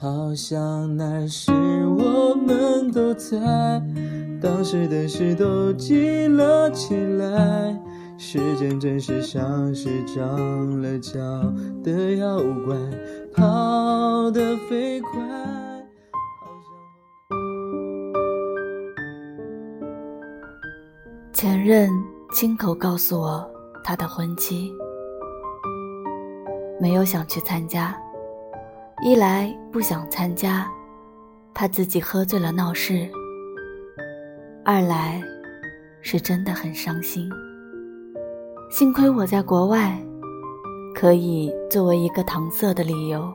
好像那时我们都在，当时的事都记了起来。时间真是像是长了脚的妖怪，跑得飞快。前任亲口告诉我他的婚期，没有想去参加。一来不想参加，怕自己喝醉了闹事；二来是真的很伤心。幸亏我在国外，可以作为一个搪塞的理由。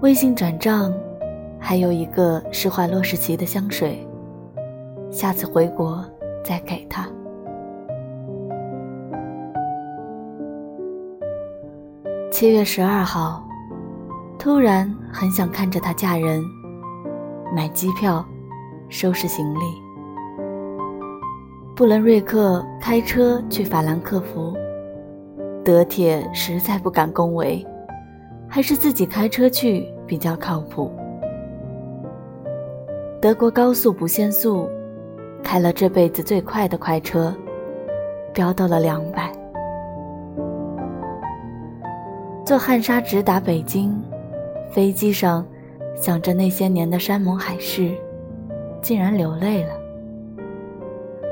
微信转账，还有一个施华洛世奇的香水，下次回国再给他。七月十二号，突然很想看着她嫁人，买机票，收拾行李。布伦瑞克开车去法兰克福，德铁实在不敢恭维，还是自己开车去比较靠谱。德国高速不限速，开了这辈子最快的快车，飙到了两百。坐汉莎直达北京，飞机上想着那些年的山盟海誓，竟然流泪了。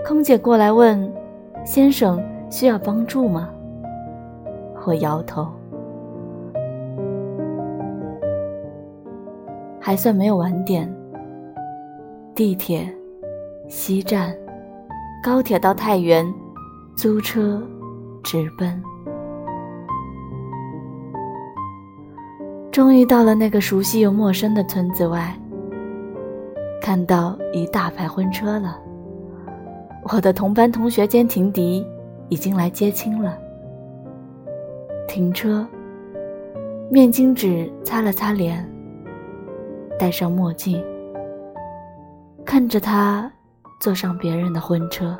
空姐过来问：“先生需要帮助吗？”我摇头。还算没有晚点。地铁、西站、高铁到太原，租车直奔。终于到了那个熟悉又陌生的村子外，看到一大排婚车了。我的同班同学兼情敌已经来接亲了。停车，面巾纸擦了擦脸，戴上墨镜，看着他坐上别人的婚车。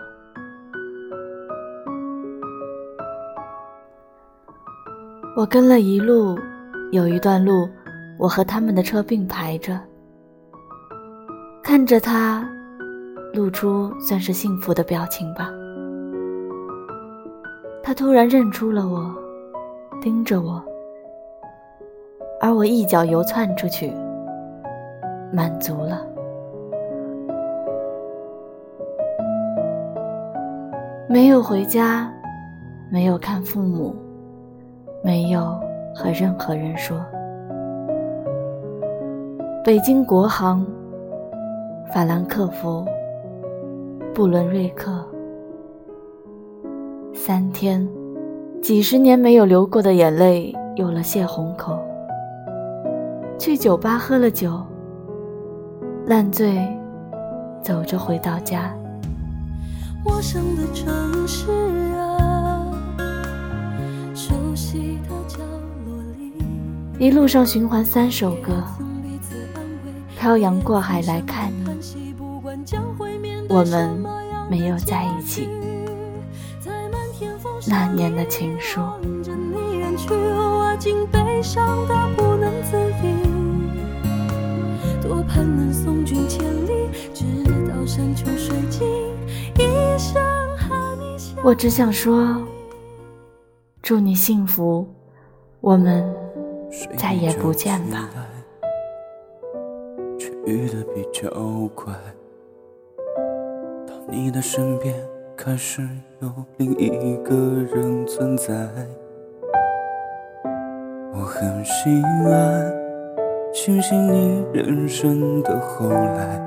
我跟了一路。有一段路，我和他们的车并排着，看着他，露出算是幸福的表情吧。他突然认出了我，盯着我，而我一脚油窜出去，满足了。没有回家，没有看父母，没有。和任何人说，北京国航、法兰克福、布伦瑞克，三天，几十年没有流过的眼泪有了泄洪口。去酒吧喝了酒，烂醉，走着回到家。陌生的城市啊，一路上循环三首歌，漂洋过海来看你，我们没有在一起。那年的情书。我只想说，祝你幸福，我们。再也不见吧。却遇得比较快。当你的身边开始有另一个人存在，我很心安，庆幸你人生的后来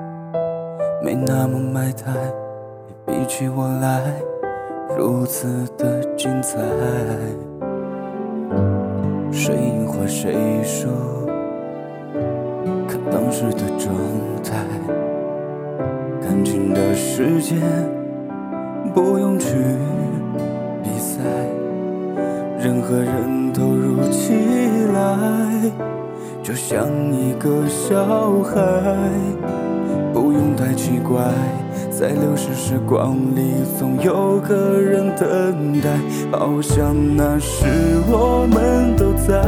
没那么埋汰，比起我来如此的精彩。谁赢或谁输，看当时的状态。感情的世界不用去比赛，人和人投入起来，就像一个小孩，不用太奇怪。在流逝时光里，总有个人等待，好像那时我们都。在，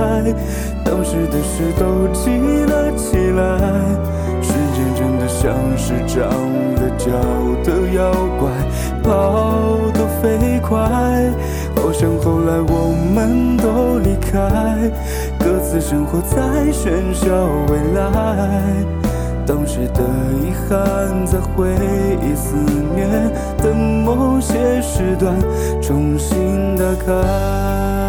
当时的事都记了起来。时间真的像是长了脚的妖怪，跑得飞快，好像后来我们都离开，各自生活在喧嚣未来。当时的遗憾，在回忆肆虐的某些时段重新打开。